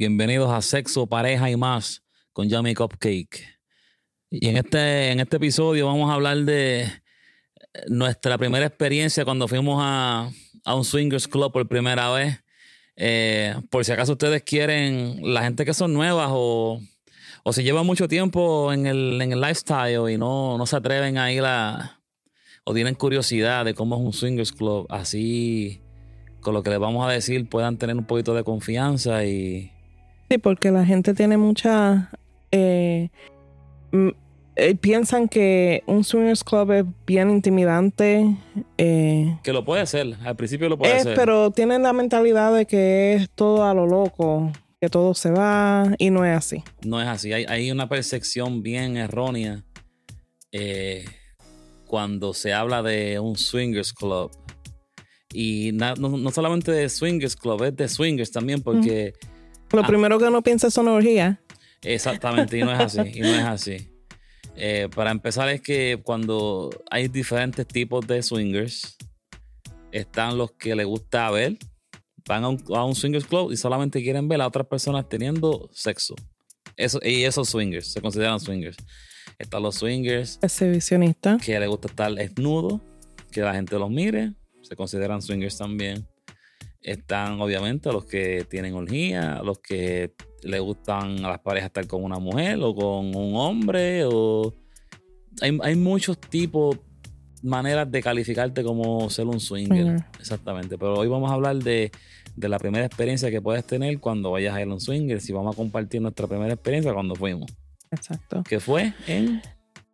Bienvenidos a Sexo, Pareja y más con Yummy Cupcake. Y en este, en este episodio vamos a hablar de nuestra primera experiencia cuando fuimos a, a un swingers club por primera vez. Eh, por si acaso ustedes quieren, la gente que son nuevas o, o si llevan mucho tiempo en el, en el lifestyle y no, no se atreven a ir o tienen curiosidad de cómo es un swingers club, así con lo que les vamos a decir puedan tener un poquito de confianza y... Sí, porque la gente tiene mucha... Eh, eh, piensan que un swingers club es bien intimidante. Eh, que lo puede ser, al principio lo puede es, ser. Pero tienen la mentalidad de que es todo a lo loco, que todo se va y no es así. No es así, hay, hay una percepción bien errónea eh, cuando se habla de un swingers club. Y na- no, no solamente de swingers club, es de swingers también porque... Lo Ah. primero que uno piensa es una orgía. Exactamente, y no es así, y no es así. Eh, para empezar es que cuando hay diferentes tipos de swingers, están los que les gusta ver, van a un, a un swingers club y solamente quieren ver a otras personas teniendo sexo. Eso, y esos swingers, se consideran swingers. Están los swingers Exhibicionista. que les gusta estar desnudo, que la gente los mire, se consideran swingers también. Están obviamente los que tienen orgía, los que le gustan a las parejas estar con una mujer o con un hombre, o hay, hay muchos tipos, maneras de calificarte como ser un swinger. Exactamente, pero hoy vamos a hablar de, de la primera experiencia que puedes tener cuando vayas a ir a un swinger, si vamos a compartir nuestra primera experiencia cuando fuimos, Exacto. que fue en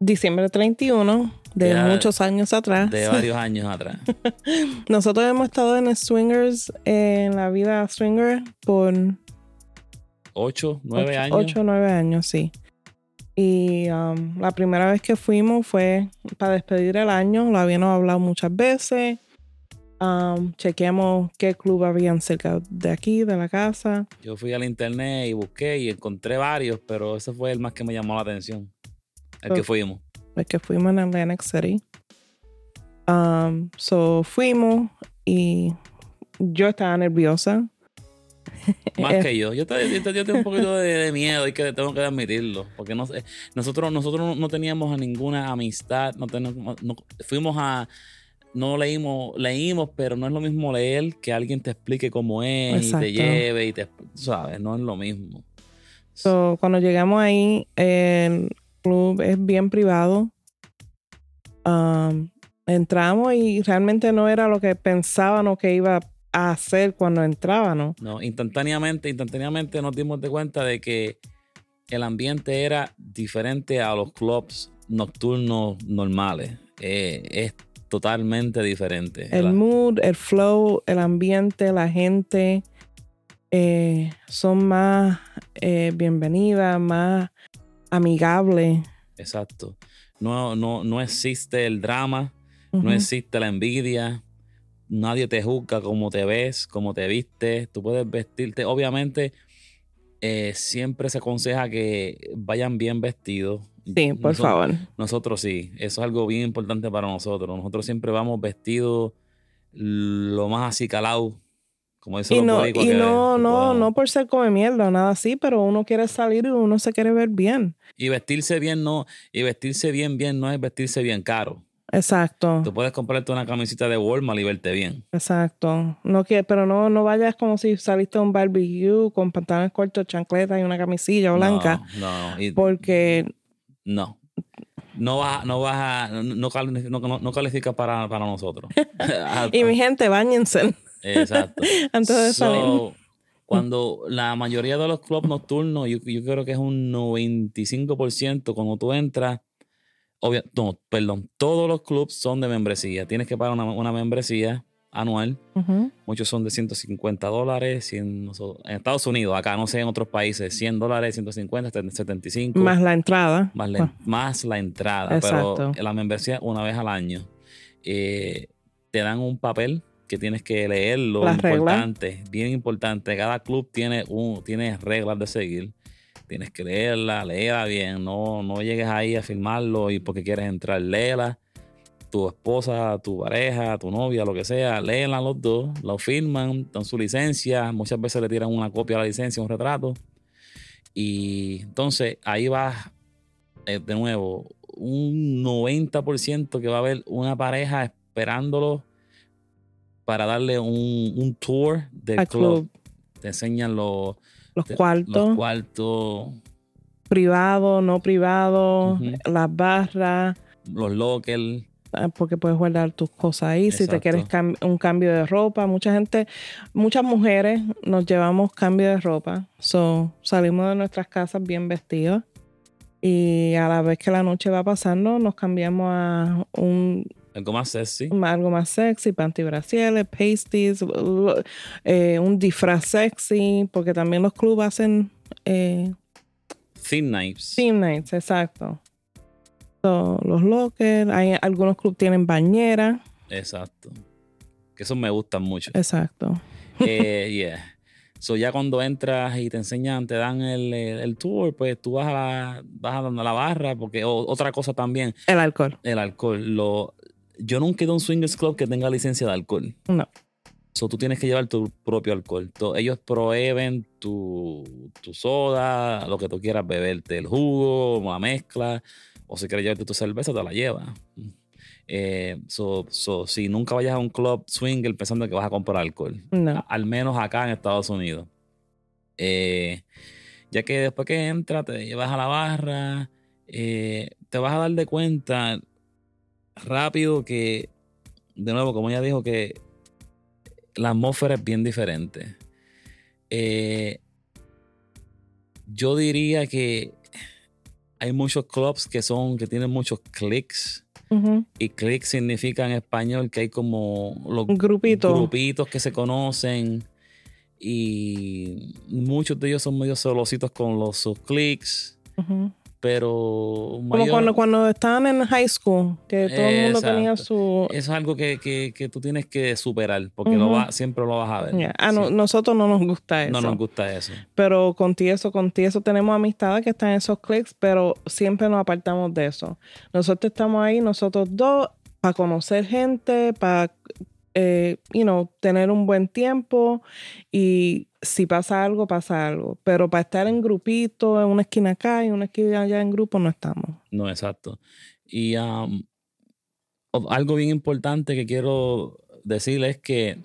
Diciembre 31 de Ya, muchos años atrás. de varios años atrás. Nosotros hemos estado en swingers, en la vida swinger, por Ocho, nueve ocho, años. ocho nueve años, sí. Y um, la primera vez que fuimos fue para despedir el año. Lo habíamos hablado muchas veces. Um, chequeamos qué club habían cerca de aquí, de la casa. Yo fui al internet y busqué y encontré varios, pero ese fue el más que me llamó la atención. El que Ok. fuimos. El que fuimos en Atlantic City. Um, so fuimos y yo estaba nerviosa. Más Eh, que yo. Yo, te- yo, te- yo tengo un poquito de, de miedo y que tengo que admitirlo. Porque no, nosotros, nosotros no- teníamos a ninguna amistad. No tenemos, no- fuimos a. No leímos, leímos, pero no es lo mismo leer que alguien te explique cómo es Exacto. y te lleve y te. ¿Sabes? No es lo mismo. So, cuando llegamos ahí, el club es bien privado. Um, entramos y realmente no era lo que pensábamos que iba a hacer cuando entrábamos. No, instantáneamente, instantáneamente nos dimos de cuenta de que el ambiente era diferente a los clubs nocturnos normales. Eh, es totalmente diferente. El mood, el flow, el ambiente, la gente eh, son más eh, bienvenidas, más amigables. Exacto. No, no, no existe el drama, no existe la envidia. Nadie te juzga como te ves, como te vistes. Tú puedes vestirte. Obviamente, eh, siempre se aconseja que vayan bien vestidos. Sí, por Noso- favor. Nosotros sí, eso es algo bien importante para nosotros. Nosotros siempre vamos vestidos lo más así calado, como dicen Y los no, y que- no, no, no por ser come mierda nada así, pero uno quiere salir y uno se quiere ver bien. Y vestirse bien no, y vestirse bien, bien no es vestirse bien caro. Exacto. Tú puedes comprarte una camisita de Walmart y verte bien. Exacto. No que, pero no, no vayas como si saliste a un barbecue con pantalones cortos, chancletas y una camisilla blanca. No, no, y- Porque no. No vas, no vas a, no, no- no- no califica para, para nosotros. y mi gente, bañense Exacto. antes de So, salir. cuando la mayoría de los clubs nocturnos, yo, yo creo que es un 95%, cuando tú entras, obvia- no, perdón, todos los clubs son de membresía. Tienes que pagar una, una membresía anual. Muchos son de 150 dólares. 100 no so- en Estados Unidos, acá no sé, en otros países, 100 dólares, 150, 75. Más la entrada. más la, Ah, más la entrada. Exacto. Pero la membresía una vez al año. Eh, te dan un papel que tienes que leerlo. Las reglas. importante, bien importante. Cada club tiene, un, tiene reglas de seguir. Tienes que leerla, léela bien. No, no llegues ahí a firmarlo y porque quieres entrar, léela. tu esposa, tu pareja, tu novia, lo que sea, léenla los dos, lo firman, dan su licencia, muchas veces le tiran una copia de la licencia, un retrato. Y entonces ahí va eh, de nuevo un 90% que va a haber una pareja esperándolo para darle un, tour del club. Te enseñan los, los cuartos. Los cuartos. Privado, no privado, las barras. Los lockers ah, porque puedes guardar tus cosas ahí. Si te quieres un cambio de ropa, mucha gente, muchas mujeres nos llevamos cambio de ropa. So, salimos de nuestras casas bien vestidos y a la vez que la noche va pasando nos cambiamos a un algo más sexy. Algo más sexy, pantibracieles, pasties, eh, un disfraz sexy, porque también los clubes hacen... Eh, Thin nights. Thin nights, exacto. los lockers, hay, algunos clubes tienen bañera. Exacto. Que eso me gustan mucho. Exacto. Eh, yeah. So ya cuando entras y te enseñan, te dan el, tour, pues tú vas a, vas a la barra, porque otra cosa también. El alcohol. El alcohol. Lo, yo nunca he ido a un swingers club que tenga licencia de alcohol. No. So, tú tienes que llevar tu propio alcohol. ellos prohíben tu, tu, soda, lo que tú quieras beberte, el jugo, la mezcla, o si quieres llevarte tu cerveza, te la llevas. Eh, so, si nunca vayas a un club swinger pensando que vas a comprar alcohol, no. al menos acá en Estados Unidos. Eh, ya que después que entras, te llevas a la barra, eh, te vas a dar de cuenta rápido que, de nuevo, como ella dijo, que la atmósfera es bien diferente. Eh, yo diría que hay muchos clubs que son, que tienen muchos clics. Y clics significa en español que hay como los grupitos que se conocen. Y muchos de ellos son medio celositos con los sus clics pero como cuando, cuando estaban en high school que todo el mundo tenía su eso es algo que, que, tú tienes que superar porque lo va, siempre lo vas a ver. A nosotros no nos gusta eso no nos gusta eso. Pero con eso con eso tenemos amistades que están en esos clics pero siempre nos apartamos de eso. Nosotros estamos ahí nosotros dos para conocer gente para eh, you know, tener un buen tiempo y si pasa algo, pasa algo. Pero para estar en grupito, en una esquina acá y una esquina allá en grupo, no estamos. No, exacto. Y um, algo bien importante que quiero decirles es que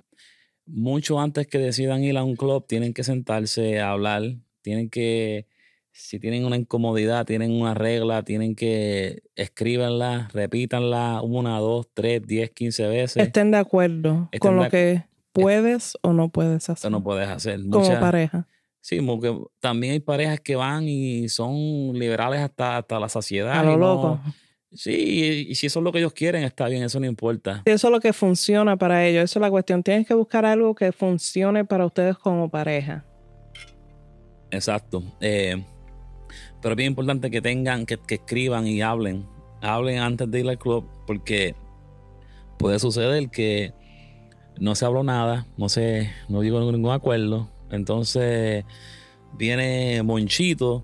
mucho antes que decidan ir a un club, tienen que sentarse a hablar, tienen que si tienen una incomodidad, tienen una regla, tienen que escríbanla, repítanla una, dos, tres, diez, quince veces. Estén de acuerdo con lo que puedes o no puedes hacer. O no puedes hacer. Como pareja. Sí, porque también hay parejas que van y son liberales hasta, hasta la saciedad. A lo loco. Sí, y si eso es lo que ellos quieren, está bien, eso no importa. Si eso es lo que funciona para ellos, eso es la cuestión. Tienes que buscar algo que funcione para ustedes como pareja. Exacto. Eh, pero es bien importante que tengan, que, escriban y hablen. Hablen antes de ir al club porque puede suceder que no se habló nada, no se, no llegó a ningún acuerdo. Entonces viene Monchito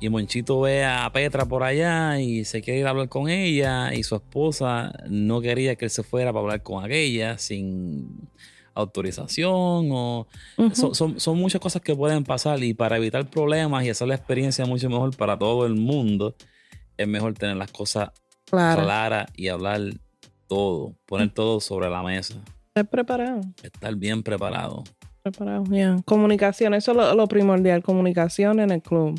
y Monchito ve a Petra por allá y se quiere ir a hablar con ella y su esposa no quería que él se fuera para hablar con aquella sin autorización o son, muchas cosas que pueden pasar y para evitar problemas y hacer la experiencia mucho mejor para todo el mundo es mejor tener las cosas claras y hablar todo, poner todo sobre la mesa. Estar preparado. Estar bien preparado. Preparado, ya. Comunicación, eso es lo, primordial, comunicación en el club.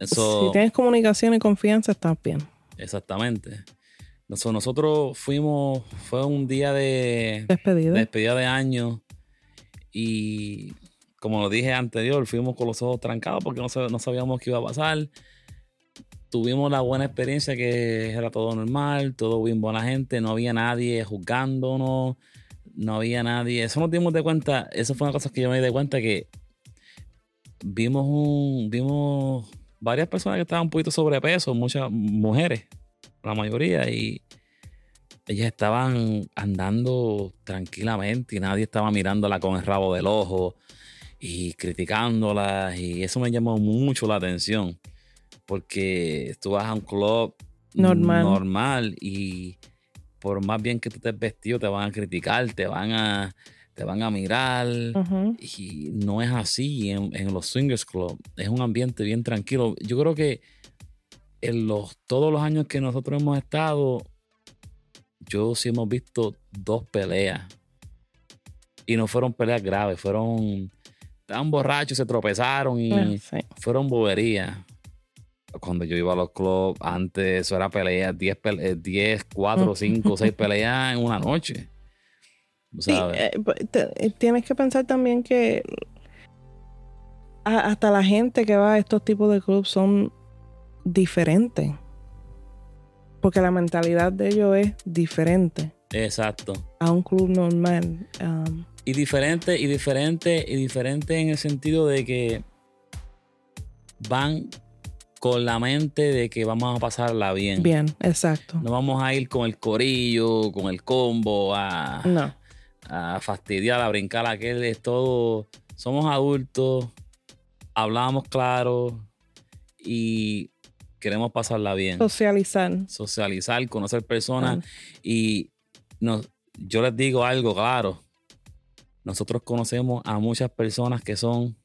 si tienes comunicación y confianza, estás bien. Exactamente. Nosotros fuimos, fue un día de despedida, despedida de año y como lo dije anterior, fuimos con los ojos trancados porque no, no sabíamos qué iba a pasar. Tuvimos la buena experiencia que era todo normal, todo bien buena gente, no había nadie juzgándonos, no había nadie. Eso nos dimos de cuenta, eso fue una cosa que yo me di de cuenta que vimos un, vimos varias personas que estaban un poquito sobrepeso, muchas mujeres la mayoría, y ellas estaban andando tranquilamente y nadie estaba mirándola con el rabo del ojo y criticándola y eso me llamó mucho la atención porque tú vas a un club Normal. normal y por más bien que tú estés vestido te van a criticar, te van a, te van a mirar y no es así en, en los swingers club. Es un ambiente bien tranquilo. Yo creo que en los, todos los años que nosotros hemos estado, yo sí hemos visto dos peleas. Y no fueron peleas graves, fueron... Estaban borrachos, se tropezaron y Ah, sí. fueron boberías. Cuando yo iba a los clubs, antes eso era peleas, 10, pele- eh, 10 4, 5, 6 peleas en una noche. Eh, p- te- eh, tienes que pensar también que hasta la gente que va a estos tipos de clubs son diferentes. Porque la mentalidad de ellos es diferente Exacto. a un club normal. Um, Y diferente, y diferente, y diferente en el sentido de que van con la mente de que vamos a pasarla bien. bien, exacto. No vamos a ir con el corillo, con el combo, a, No. a fastidiar, a brincar a aquel. Es todo. Somos adultos, hablamos claro y queremos pasarla bien. Socializar. Socializar, conocer personas. Ah, Y nos, yo les digo algo claro. Nosotros conocemos a muchas personas que son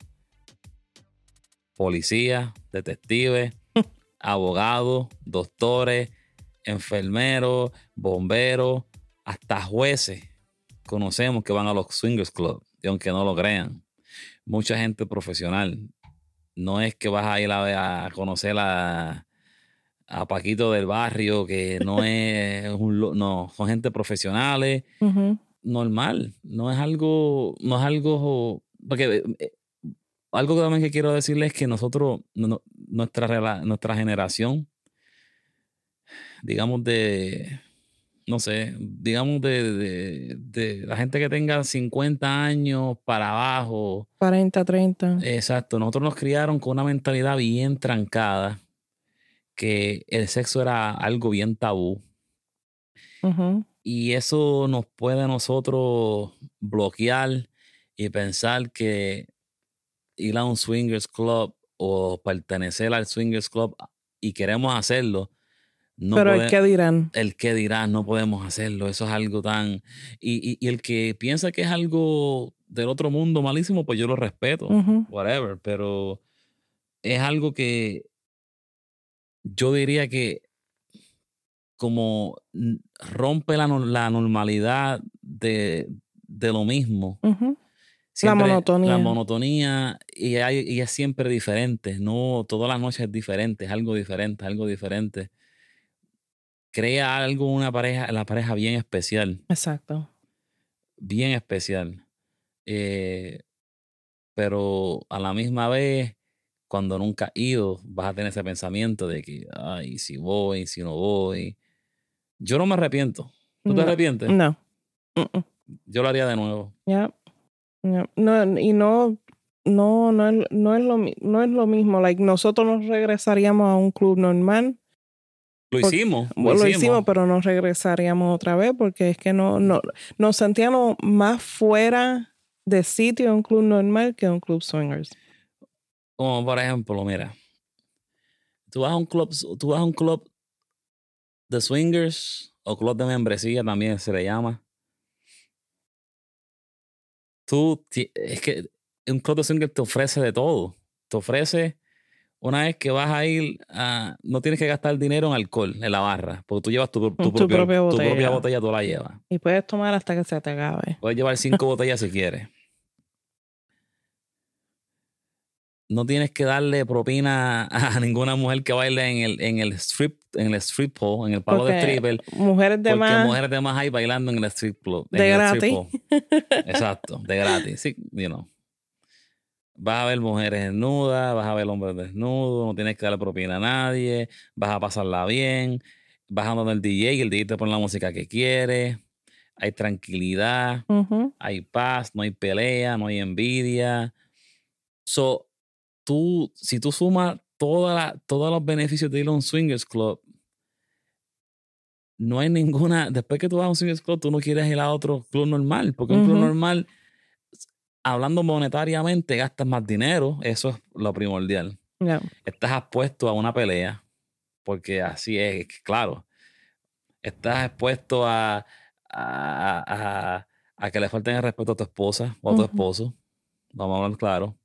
policías, detectives, abogados, doctores, enfermeros, bomberos, hasta jueces. Conocemos que van a los swingers club, y aunque no lo crean. Mucha gente profesional. No es que vas a ir a, a conocer a, a Paquito del barrio, que no es un... No, son gente profesionales normal. No es algo, no es algo, porque eh, algo que también que quiero decirles es que nosotros, no- no- nuestra, nuestra generación, digamos de, no sé, digamos de, de- de la gente que tenga 50 años para abajo, 40, 30. exacto, nosotros nos criaron con una mentalidad bien trancada, que el sexo era algo bien tabú. Y eso nos puede a nosotros bloquear y pensar que ir a un swingers club o pertenecer al swingers club y queremos hacerlo. No Pero pode- el que dirán. el que dirá, no podemos hacerlo. Eso es algo tan... Y, y- y el que piensa que es algo del otro mundo malísimo, pues yo lo respeto. Whatever. Pero es algo que yo diría que como rompe la, la normalidad de, de lo mismo. Ujú. Siempre- monotonía. La monotonía y, hay- y es siempre diferente. No todas las noches es diferente, es algo diferente, algo diferente. Crea algo una pareja, la pareja bien especial, Exacto. bien especial. Eh, pero a la misma vez, cuando nunca has ido, vas a tener ese pensamiento de que, ay, si voy, si no voy. Yo no me arrepiento. ¿Tú te arrepientes? No. Yo lo haría de nuevo. Ya. Ya. No, y no, no, no es, no es lo no es lo mismo. Like, nosotros nos regresaríamos a un club normal. Lo Porque- hicimos. Lo, Lo, hicimos. hicimos, pero nos regresaríamos otra vez porque es que no, no nos sentíamos más fuera de sitio en un club normal que en un club swingers. Como por ejemplo, mira, tú vas a un club, tú vas a un club de swingers o club de membresía también se le llama. Tú, es que un club de swingers te ofrece de todo. Te ofrece, una vez que vas a ir, a, no tienes que gastar dinero en alcohol en la barra, porque tú llevas tu, tu, Tu propio- propia tu botella. propia botella, tú la llevas. Y puedes tomar hasta que se te acabe. Puedes llevar cinco botellas si quieres. No tienes que darle propina a ninguna mujer que baile en el, en el strip, en el strip pole, en el palo de stripper. Mujeres de Porque más. mujeres de más hay bailando en el strip club. en De gratis. pole. Exacto, de gratis. Sí, you know. Vas a ver mujeres desnudas, vas a ver hombres desnudos, no tienes que darle propina a nadie, vas a pasarla bien, vas a donde el DJ y el DJ te pone la música que quiere, hay tranquilidad hay paz, no hay pelea, no hay envidia. So, tú, si tú sumas toda todos los beneficios de ir a un swingers club, no hay ninguna, después que tú vas a un swingers club, tú no quieres ir a otro club normal, porque un club normal, hablando monetariamente, gastas más dinero, eso es lo primordial. Estás expuesto a una pelea, porque así es, claro. Estás expuesto a, a, a, que le falten el respeto a tu esposa o a tu esposo. Vamos a hablar claro.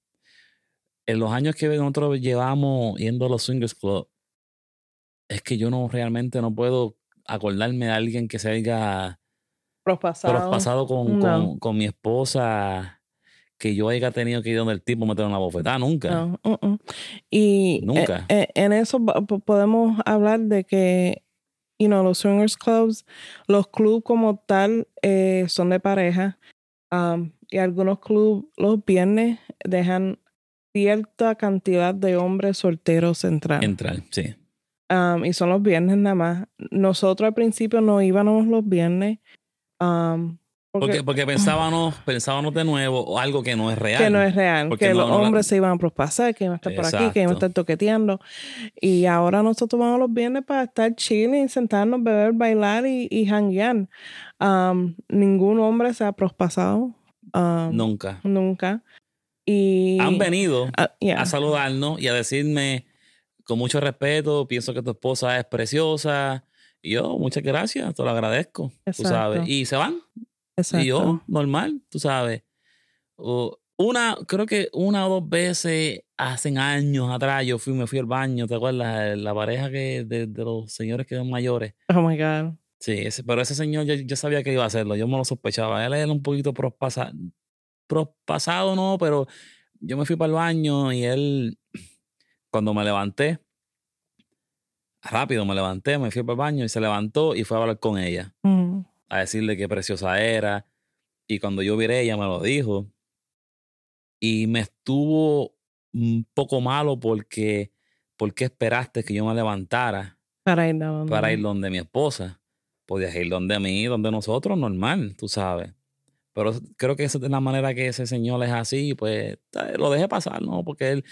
En los años que nosotros llevamos yendo a los Swingers Club, es que yo no realmente no puedo acordarme de alguien que se haya prospasado, pasado con, con, con, mi esposa que yo haya tenido que ir donde el tipo me tenga una bofetada, nunca. Uh, uh. Y e, nunca. E, en eso podemos hablar de que you know, los swingers clubs, los clubs como tal eh, son de pareja um, y algunos clubs los viernes dejan cierta cantidad de hombres solteros entrar. Entrar, sí. Um, y son los viernes nada más. Nosotros al principio no íbamos los viernes. Um, porque, porque, pensábamos, pensábamos de nuevo algo que no es real. Que no es real. que los hombres se iban a prospasar, que iban a estar por aquí, que iban a estar toqueteando. Y ahora nosotros vamos los viernes para estar chilling, sentarnos, beber, bailar y, y hanguear. Um, ningún hombre se ha prospasado. nunca. Nunca. Y, Han venido a saludarnos y a decirme con mucho respeto, pienso que tu esposa es preciosa. Y yo, muchas gracias, te lo agradezco, tú sabes. Y se van. Exacto. Y yo, normal, tú sabes. una, creo que una o dos veces hace años atrás yo fui, me fui al baño, ¿te acuerdas? La pareja que de, los señores que son mayores. Oh my God. Sí, ese, pero ese señor yo, sabía que iba a hacerlo, yo me lo sospechaba. Él era un poquito prospasado, prospasado no, pero yo me fui para el baño y él cuando me levanté, rápido me levanté, me fui para el baño y se levantó y fue a hablar con ella. Mm. A decirle qué preciosa era. Y cuando yo viré, ella me lo dijo. Y me estuvo un poco malo porque, porque esperaste que yo me levantara para ir donde, para ir donde mi esposa. Podías ir donde mí, donde nosotros, normal, tú sabes. Pero creo que esa es la manera que ese señor es así, pues lo dejé pasar, ¿no? Porque él,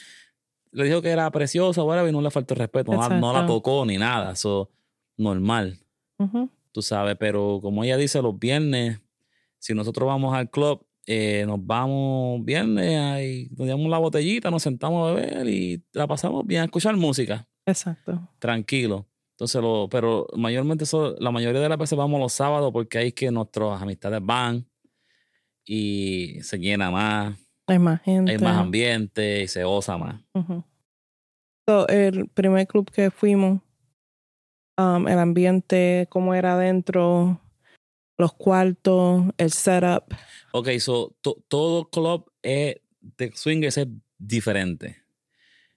le dijo que era preciosa, whatever, y no le faltó respeto. No, la tocó ni nada. Eso normal. Tú sabes, pero como ella dice, los viernes, si nosotros vamos al club, eh, nos vamos viernes, ahí, nos damos la botellita, nos sentamos a beber y la pasamos bien a escuchar música. Exacto. Tranquilo. Entonces, lo, pero mayormente eso, la mayoría de las veces vamos los sábados porque ahí es que nuestras amistades van y se llena más. Hay más gente. Hay más ambiente y se osa más. el primer club que fuimos, um, el ambiente, cómo era adentro, los cuartos, el setup. Ok, so todo club de swingers es diferente.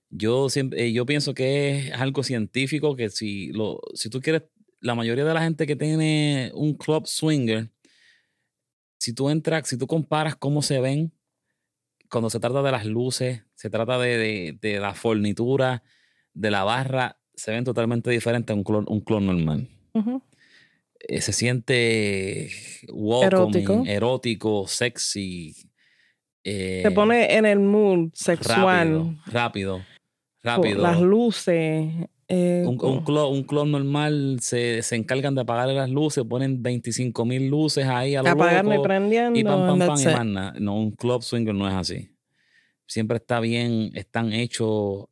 Yo siempre, eh, yo pienso que es algo científico que si lo, si tú quieres, la mayoría de la gente que tiene un club swinger, si tú entras, si tú comparas cómo se ven cuando se trata de las luces, se trata de, la fornitura, de la barra, se ven totalmente diferentes a un clon, un clon normal. Eh, se siente erótico. erótico, sexy. Eh, se pone en el mood sexual. Rápido, rápido. Las luces. Eh, un, un, clon, normal se, se, encargan de apagar las luces, ponen 25 mil luces ahí a lo Apagarme, prendiendo. Y pam, pam, pam, y No, un club swinger no es así. Siempre está bien, están hechos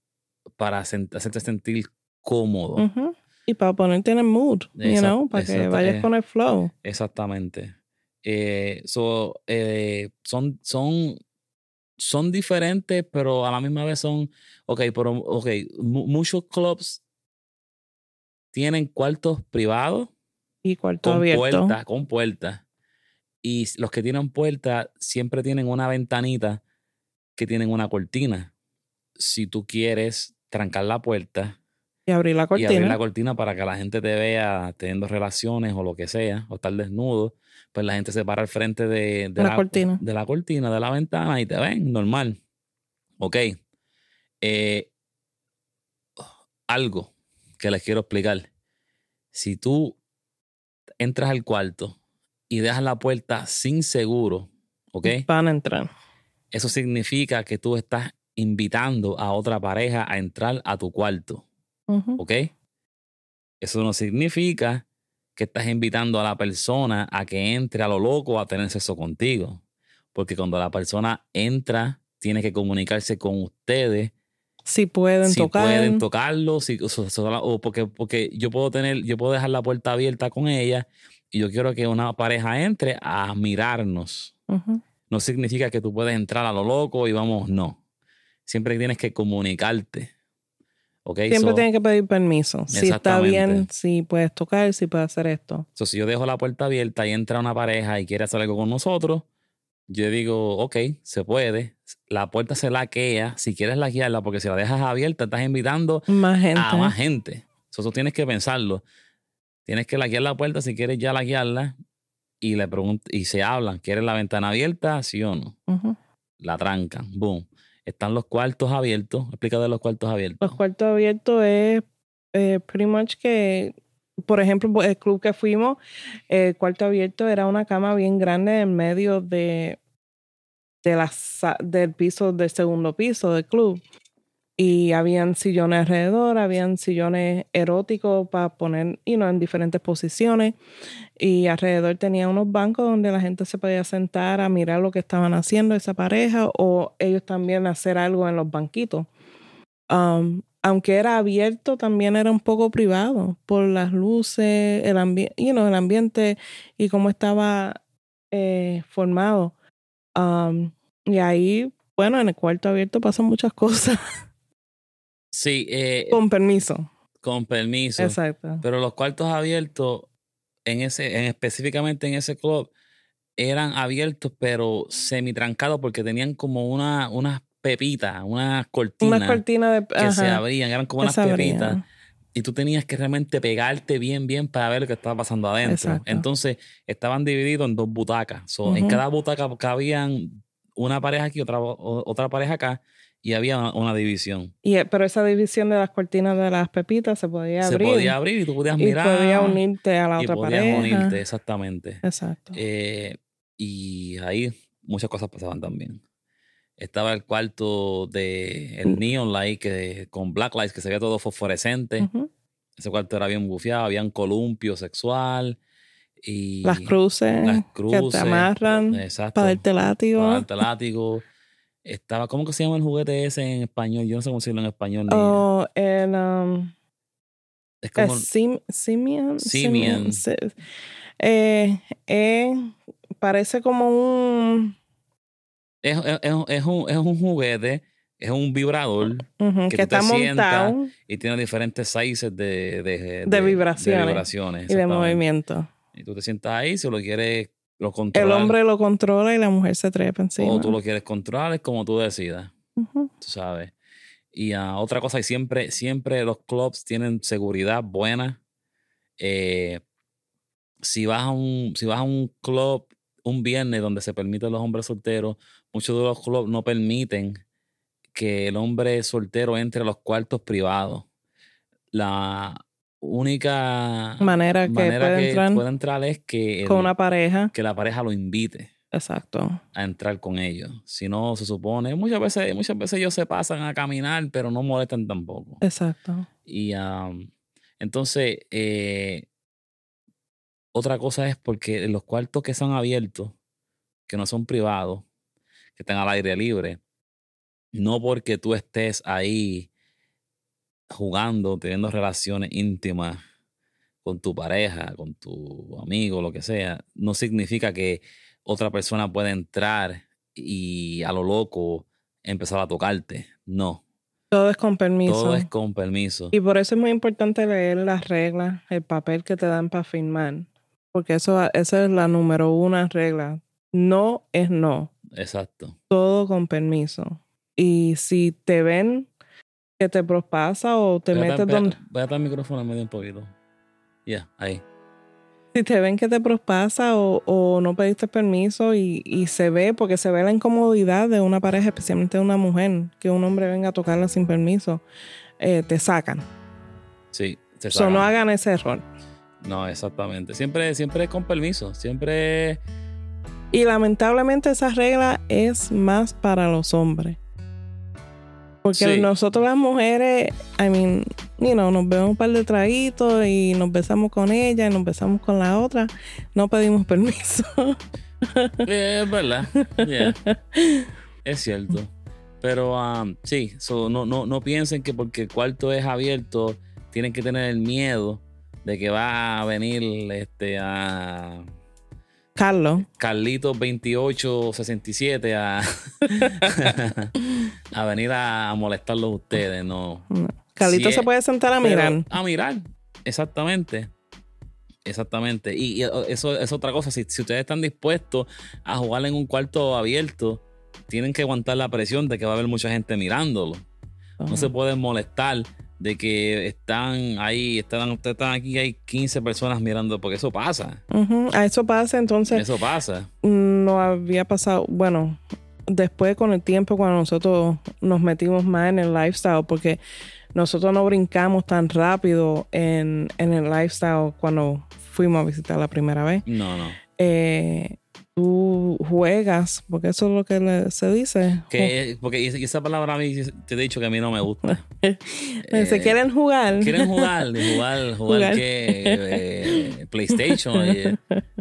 para hacerte sentir cómodo. Y para ponerte en el mood, you know, para que vayas con el flow. Exactamente. Eh, so, eh, son, son son diferentes, pero a la misma vez son, ok, pero, ok, muchos clubs tienen cuartos privados. Y cuartos con abiertos. con puertas. Y los que tienen puertas siempre tienen una ventanita que tienen una cortina. Si tú quieres trancar la puerta. Y abrir la cortina. Y abrir la cortina para que la gente te vea teniendo relaciones o lo que sea, o estar desnudo, pues la gente se para al frente de, la, cortina. De la cortina, de la ventana y te ven, normal. Ok. Eh, algo que les quiero explicar. Si tú entras al cuarto y dejas la puerta sin seguro, ¿ok? Van a entrar. Eso significa que tú estás invitando a otra pareja a entrar a tu cuarto, ¿ok? Eso no significa que estás invitando a la persona a que entre a lo loco a tener sexo contigo. Porque cuando la persona entra, tiene que comunicarse con ustedes Si pueden si tocar. pueden tocarlo, si, o, o- o porque, porque yo puedo tener, yo puedo dejar la puerta abierta con ella y yo quiero que una pareja entre a mirarnos. No significa que tú puedes entrar a lo loco y vamos, no. Siempre tienes que comunicarte. ¿Ok? Siempre So- tienen que pedir permiso. Si está bien, si puedes tocar, si puedes hacer esto. So, si yo dejo la puerta abierta y entra una pareja y quiere hacer algo con nosotros, yo digo, ok, se puede. La puerta se laquea si quieres laquearla, porque si la dejas abierta, estás invitando Más gente. a más gente. So, Eso tienes que pensarlo. Tienes que laquear la puerta si quieres ya laquearla y le y se hablan. ¿Quieres la ventana abierta? ¿Sí o no? Ujú. La trancan. Boom. Están los cuartos abiertos. Explica de los cuartos abiertos. Los cuartos abiertos es eh, pretty much que, por ejemplo, el club que fuimos, el cuarto abierto era una cama bien grande en medio de, de la, del piso, del segundo piso del club. Y habían sillones alrededor, habían sillones eróticos para poner, you know, en diferentes posiciones. Y alrededor tenía unos bancos donde la gente se podía sentar a mirar lo que estaban haciendo esa pareja o ellos también hacer algo en los banquitos. Um, aunque era abierto, también era un poco privado por las luces, el, ambi you know, el ambiente y cómo estaba eh, formado. Um, y ahí, bueno, en el cuarto abierto pasan muchas cosas. Sí, eh, Con permiso. con permiso. Exacto. Pero los cuartos abiertos, en ese, en, específicamente en ese club, eran abiertos, pero semitrancados porque tenían como una, unas pepitas, unas cortinas de... que se abrían, eran como unas se pepitas. Y tú tenías que realmente pegarte bien, bien para ver lo que estaba pasando adentro. Exacto. Entonces, estaban divididos en dos butacas. So, En cada butaca cabían una pareja aquí, otra, otra pareja acá, y había una, una división. Y, eh, pero esa división de las cortinas de las pepitas se podía Se abrir. podía abrir y tú podías y mirar. podía unirte a la y otra podías pareja. unirte, exactamente. Exacto. Eh, y ahí muchas cosas pasaban también. Estaba el cuarto de el Mm. neon light que, con black lights que se veía todo fosforescente. Ese cuarto era bien bufiado, había un columpio sexual y Las cruces, las que cruces, te amarran exacto, para darte látigo. para darte látigo. Estaba, ¿cómo que se llama el juguete ese en español? Yo no sé cómo decirlo en español. ni- O el um, es como sim- Simian. Simian. se- eh, eh, parece como un es, es- es un- es un, juguete, es un vibrador Que que, tú te sientas y tiene diferentes sizes de, de, De vibraciones de vibraciones, y de movimiento. Y tú te sientas ahí, si lo quieres, lo El hombre lo controla y la mujer se trepa encima. o tú lo quieres controlar, es como tú decidas, tú sabes. Y ah, otra cosa, y siempre, siempre los clubs tienen seguridad buena. Eh, si vas a un, si vas a un club un viernes donde se permiten los hombres solteros, muchos de los clubs no permiten que el hombre soltero entre a los cuartos privados. La única Manera que manera puede que entrar puede entrar es que, el- con una pareja. que la pareja lo invite Exacto. a entrar con ellos. Si no, se supone, muchas veces, muchas veces ellos se pasan a caminar, pero no molestan tampoco. Exacto. Y am, entonces, eh, otra cosa es porque los cuartos que son abiertos, que no son privados, que están al aire libre, no porque tú estés ahí jugando, teniendo relaciones íntimas con tu pareja, con tu amigo, lo que sea, no significa que otra persona pueda entrar y a lo loco empezar a tocarte. No, Todo es con permiso. todo es con permiso. Y por eso es muy importante leer las reglas, el papel que te dan para firmar. Porque eso, esa es la número una regla. No es no. Exacto. Todo con permiso. Y si te ven que te prospasa o te Voy metes donde... Voy a estar el micrófono medio un poquito. Ya, ahí. Si te ven que te prospasa o, o no pediste permiso y, y se ve, porque se ve la incomodidad de una pareja, especialmente de una mujer, que un hombre venga a tocarla sin permiso, eh, te sacan. Sí. se So, no sacan. hagan ese error. No, exactamente. Siempre, siempre es con permiso. Siempre. Y lamentablemente esa regla es más para los hombres. Porque Sí. nosotros las mujeres, I mean, you know, nos vemos un par de traguitos y nos besamos con ella y nos besamos con la otra. No pedimos permiso. eh, es verdad. Yeah. Es cierto. Pero um, sí, so, no, no, no piensen que porque el cuarto es abierto, tienen que tener el miedo de que va a venir este a Carlos. Carlitos 2867 a, a venir a molestarlos ustedes, no. No. Carlitos se puede sentar a mirar. A mirar, exactamente. Exactamente. Y, y eso es otra cosa. Si, si ustedes están dispuestos a jugar en un cuarto abierto, tienen que aguantar la presión de que va a haber mucha gente mirándolo. No se pueden molestar de que están ahí, están, ustedes están aquí hay 15 personas mirando, porque eso pasa. A eso pasa, entonces Eso pasa. no había pasado, bueno, después con el tiempo cuando nosotros nos metimos más en el lifestyle, porque nosotros no brincamos tan rápido en, en el lifestyle cuando fuimos a visitar la primera vez. No, no. Eh, tú juegas, porque eso es lo que le- se dice. Que, porque esa palabra a mí te he dicho que a mí no me gusta. Eh, se quieren jugar. Quieren jugar, jugar, jugar, Jugar. que eh, PlayStation. eh.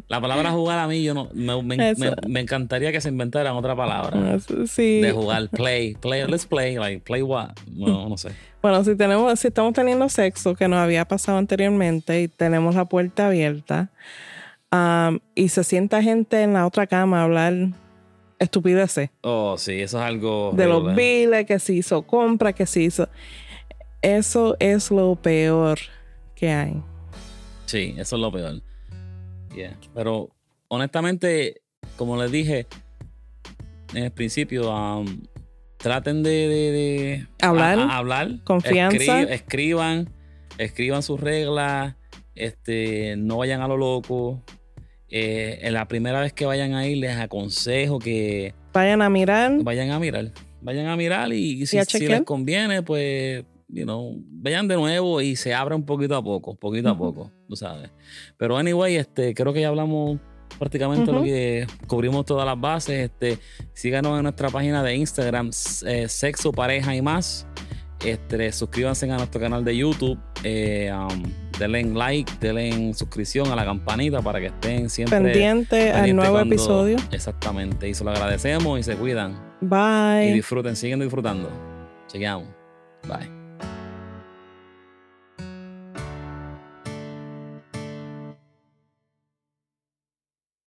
La palabra jugar a mí yo no me, me- Eso. me- me encantaría que se inventaran otra palabra Sí. de jugar, play, play, let's play, like play what, no, no sé. Bueno, si tenemos, si estamos teniendo sexo, que nos había pasado anteriormente, y tenemos la puerta abierta, um, y se sienta gente en la otra cama a hablar estupideces Oh, sí, eso es algo de los biles, que se hizo compra, que se hizo. Eso es lo peor que hay. Sí, eso es lo peor. Yeah. Pero honestamente, como les dije en el principio, um, traten de, de- de Hablar. a- a- hablar. Confianza. Escri- escriban, escriban sus reglas. Este, no vayan a lo loco. Eh, en la primera vez que vayan a ir, les aconsejo que Vayan a mirar. vayan a mirar. Vayan a mirar y, si, a si chequear. les conviene, pues, you know, vayan de nuevo y se abran poquito a poco, poquito a poco, tú sabes. Pero anyway, este, creo que ya hablamos prácticamente lo que cubrimos todas las bases. Este, síganos en nuestra página de Instagram, eh, Sexo, Pareja y más. Este, suscríbanse a nuestro canal de YouTube. Eh, um, denle en like, denle en suscripción a la campanita para que estén siempre Pendiente al nuevo cuando- episodio. Exactamente. Y se lo agradecemos y se cuidan. Y Bye. disfruten, siguen disfrutando. Chequeamos. Bye.